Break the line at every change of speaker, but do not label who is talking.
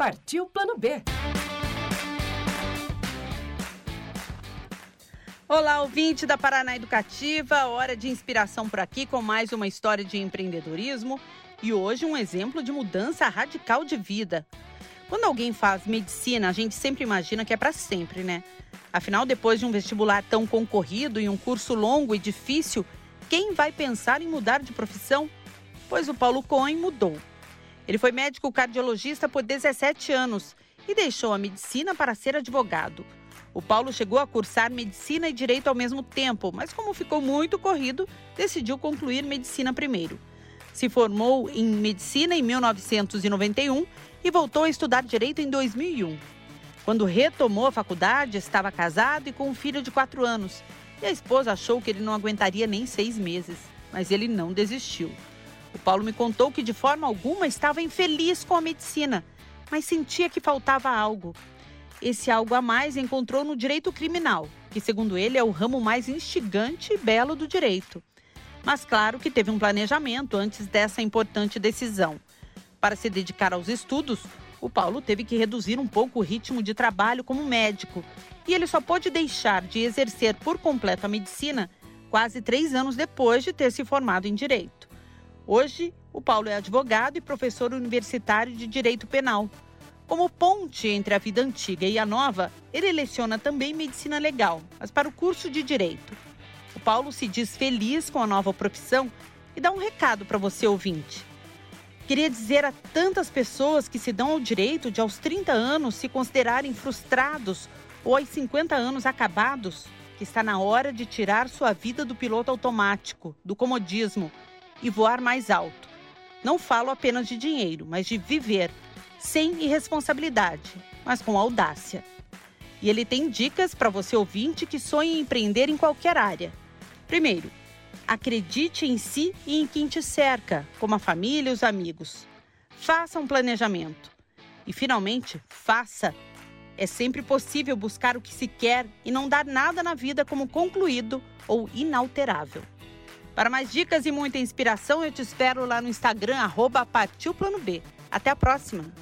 Partiu Plano B.
Olá, ouvinte da Paraná Educativa, hora de inspiração por aqui com mais uma história de empreendedorismo e hoje um exemplo de mudança radical de vida. Quando alguém faz medicina, a gente sempre imagina que é para sempre, né? Afinal, depois de um vestibular tão concorrido e um curso longo e difícil, quem vai pensar em mudar de profissão? Pois o Paulo Cohen mudou. Ele foi médico cardiologista por 17 anos e deixou a medicina para ser advogado. O Paulo chegou a cursar medicina e direito ao mesmo tempo, mas como ficou muito corrido, decidiu concluir medicina primeiro. Se formou em medicina em 1991 e voltou a estudar direito em 2001. Quando retomou a faculdade, estava casado e com um filho de quatro anos. E a esposa achou que ele não aguentaria nem seis meses, mas ele não desistiu. O Paulo me contou que de forma alguma estava infeliz com a medicina, mas sentia que faltava algo. Esse algo a mais encontrou no direito criminal, que, segundo ele, é o ramo mais instigante e belo do direito. Mas claro que teve um planejamento antes dessa importante decisão. Para se dedicar aos estudos, o Paulo teve que reduzir um pouco o ritmo de trabalho como médico. E ele só pôde deixar de exercer por completo a medicina quase três anos depois de ter se formado em direito. Hoje, o Paulo é advogado e professor universitário de direito penal. Como ponte entre a vida antiga e a nova, ele leciona também medicina legal, mas para o curso de direito. O Paulo se diz feliz com a nova profissão e dá um recado para você ouvinte. Queria dizer a tantas pessoas que se dão ao direito de aos 30 anos se considerarem frustrados ou aos 50 anos acabados, que está na hora de tirar sua vida do piloto automático, do comodismo e voar mais alto. Não falo apenas de dinheiro, mas de viver sem irresponsabilidade, mas com audácia. E ele tem dicas para você ouvinte que sonha em empreender em qualquer área. Primeiro, acredite em si e em quem te cerca, como a família e os amigos. Faça um planejamento. E finalmente, faça. É sempre possível buscar o que se quer e não dar nada na vida como concluído ou inalterável. Para mais dicas e muita inspiração, eu te espero lá no Instagram, arroba Plano B. Até a próxima!